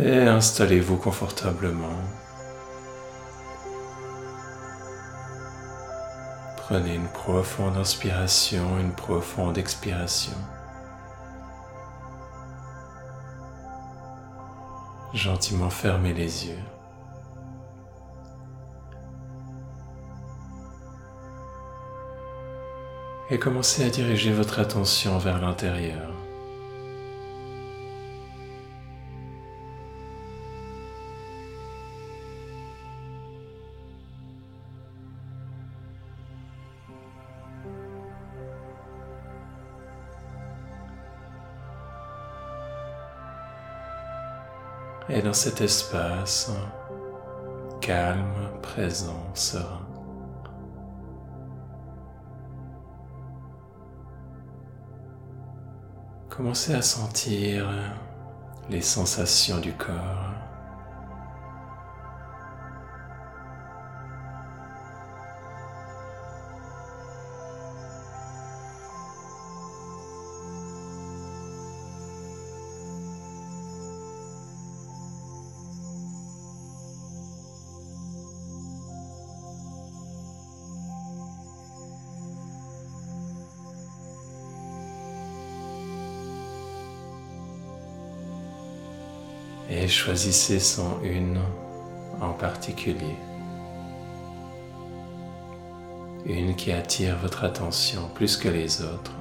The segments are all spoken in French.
Et installez-vous confortablement. Prenez une profonde inspiration, une profonde expiration. Gentiment fermez les yeux. Et commencez à diriger votre attention vers l'intérieur. Et dans cet espace calme, présent, serein, commencez à sentir les sensations du corps. Et choisissez son une en particulier. Une qui attire votre attention plus que les autres.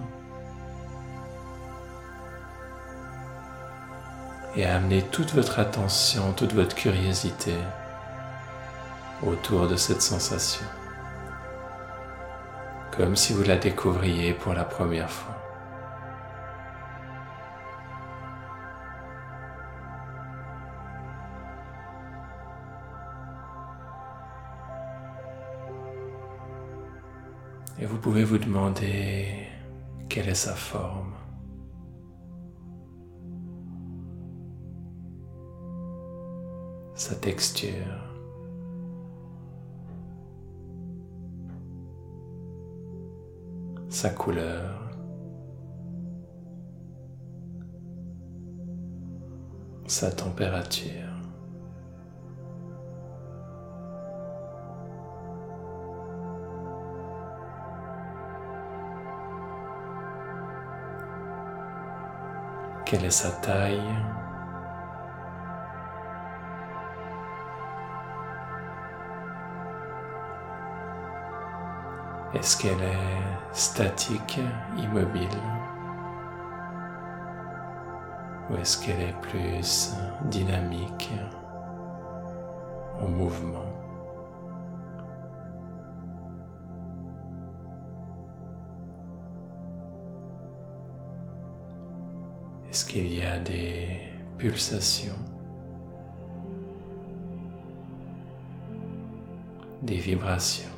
Et amenez toute votre attention, toute votre curiosité autour de cette sensation. Comme si vous la découvriez pour la première fois. Pouvez vous demander quelle est sa forme? Sa texture? Sa couleur? Sa température? Quelle est sa taille? Est-ce qu'elle est statique, immobile? Ou est-ce qu'elle est plus dynamique, en mouvement? Pulsations, des vibrations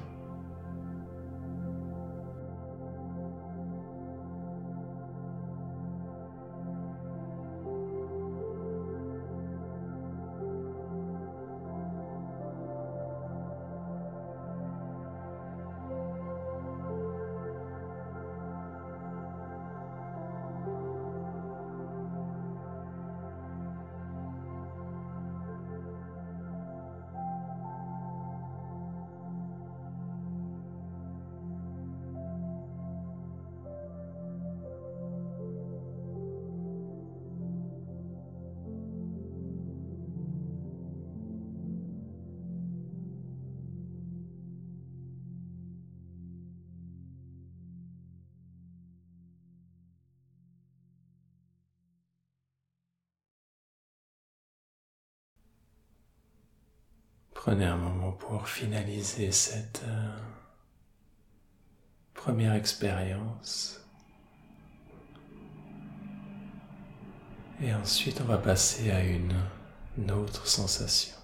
Prenez un moment pour finaliser cette euh, première expérience. Et ensuite, on va passer à une, une autre sensation.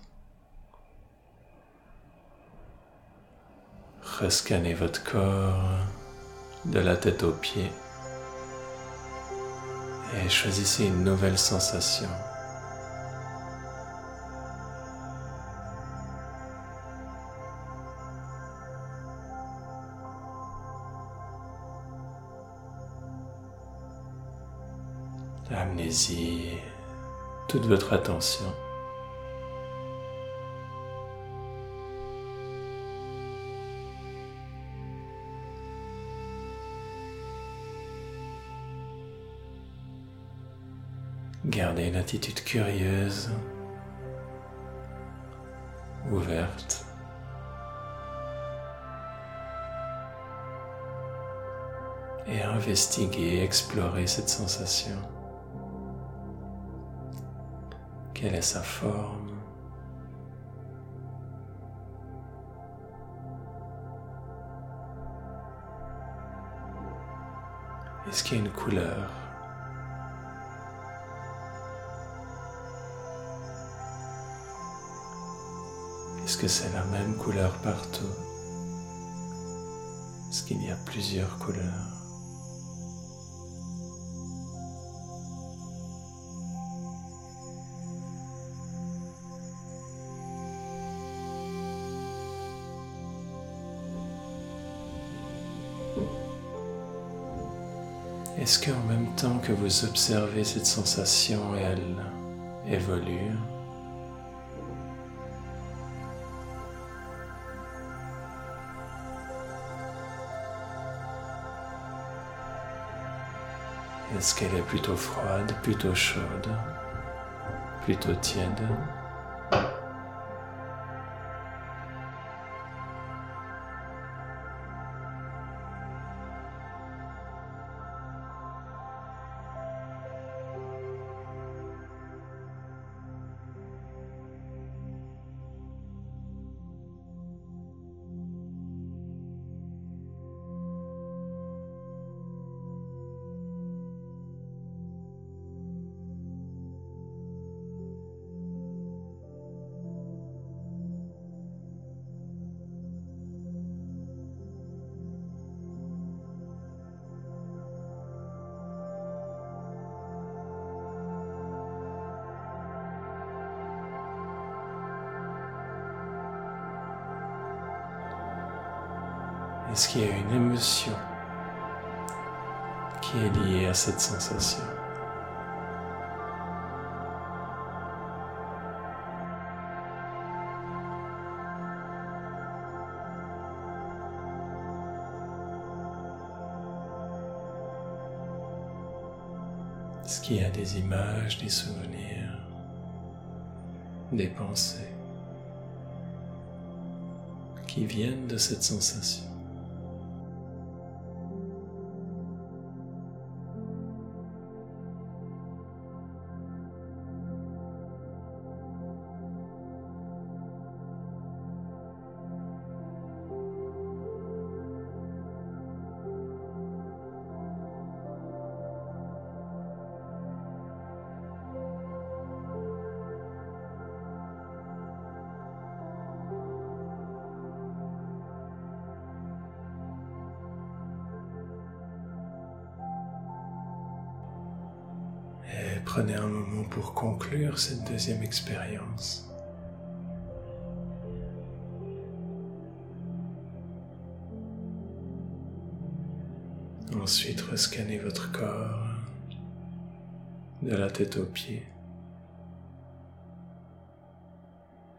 Rescannez votre corps de la tête aux pieds et choisissez une nouvelle sensation. Toute votre attention Gardez une attitude curieuse, ouverte. Et investiguez, explorez cette sensation. Quelle est sa forme. Est-ce qu'il y a une couleur? Est-ce que c'est la même couleur partout? Est-ce qu'il y a plusieurs couleurs? Est-ce qu'en même temps que vous observez cette sensation, elle évolue? Est-ce qu'elle est plutôt froide, plutôt chaude, plutôt tiède? Est-ce qu'il y a une émotion qui est liée à cette sensation. Est-ce qu'il y a des images, des souvenirs, des pensées qui viennent de cette sensation prenez un moment pour conclure cette deuxième expérience. Ensuite, rescannez votre corps de la tête aux pieds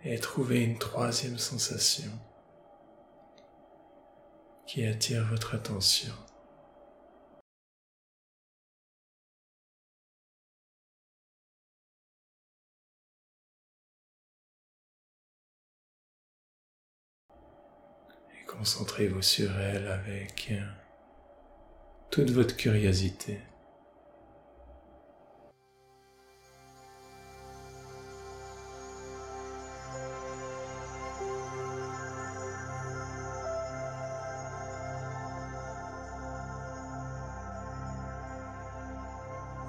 et trouvez une troisième sensation qui attire votre attention. Concentrez-vous sur elle avec euh, toute votre curiosité.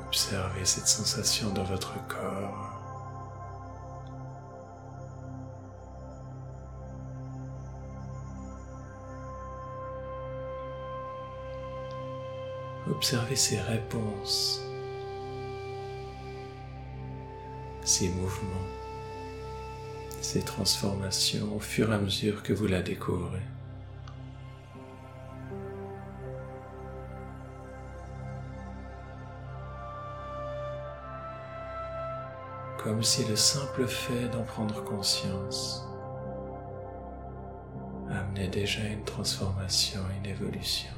Observez cette sensation dans votre corps. Observez ses réponses, ses mouvements, ses transformations au fur et à mesure que vous la découvrez. Comme si le simple fait d'en prendre conscience amenait déjà une transformation, une évolution.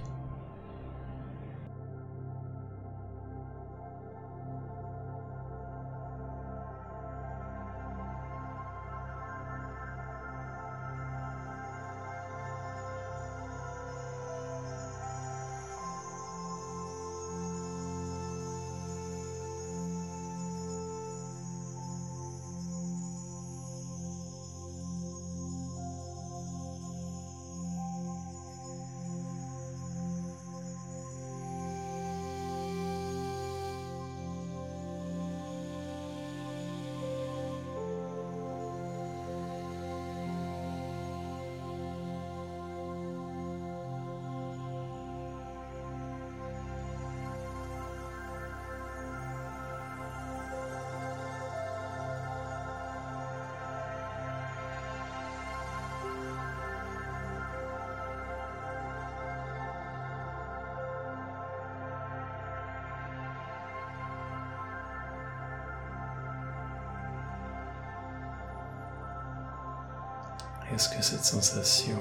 Est-ce que cette sensation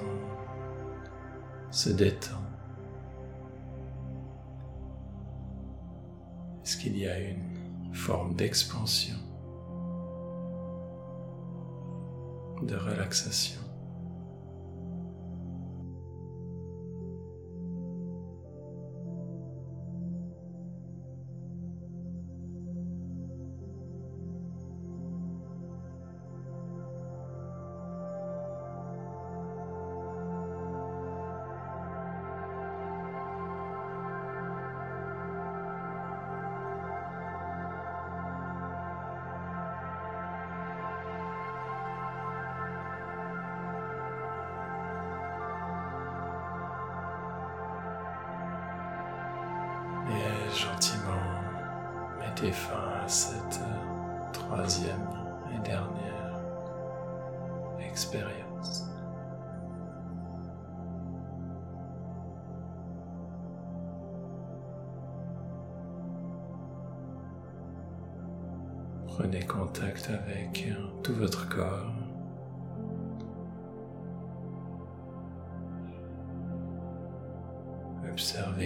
se détend? Est-ce qu'il y a une forme d'expansion, de relaxation? Gentiment mettez fin à cette troisième et dernière expérience. Prenez contact avec tout votre corps.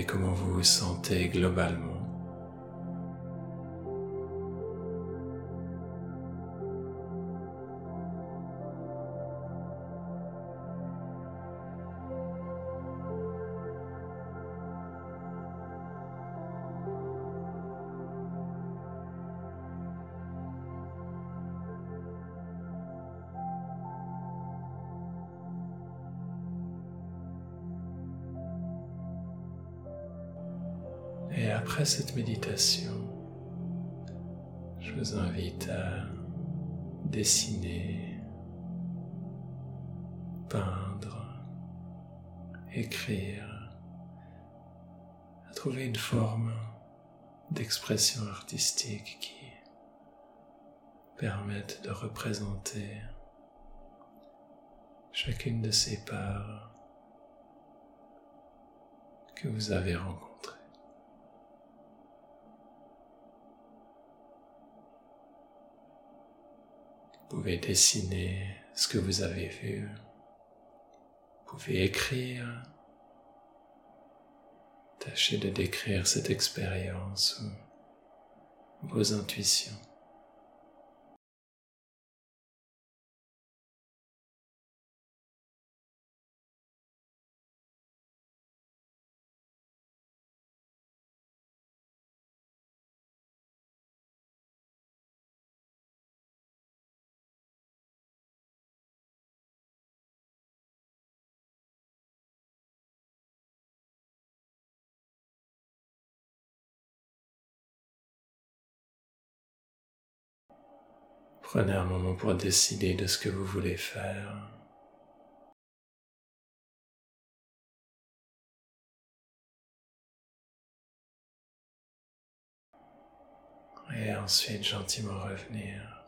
Comment vous vous sentez globalement. Après cette méditation, je vous invite à dessiner, peindre, écrire, à trouver une forme d'expression artistique qui permette de représenter chacune de ces parts que vous avez rencontrées. Pouvez dessiner ce que vous avez vu. Vous pouvez écrire. Tâchez de décrire cette expérience ou vos intuitions. Prenez un moment pour décider de ce que vous voulez faire. Et ensuite gentiment revenir.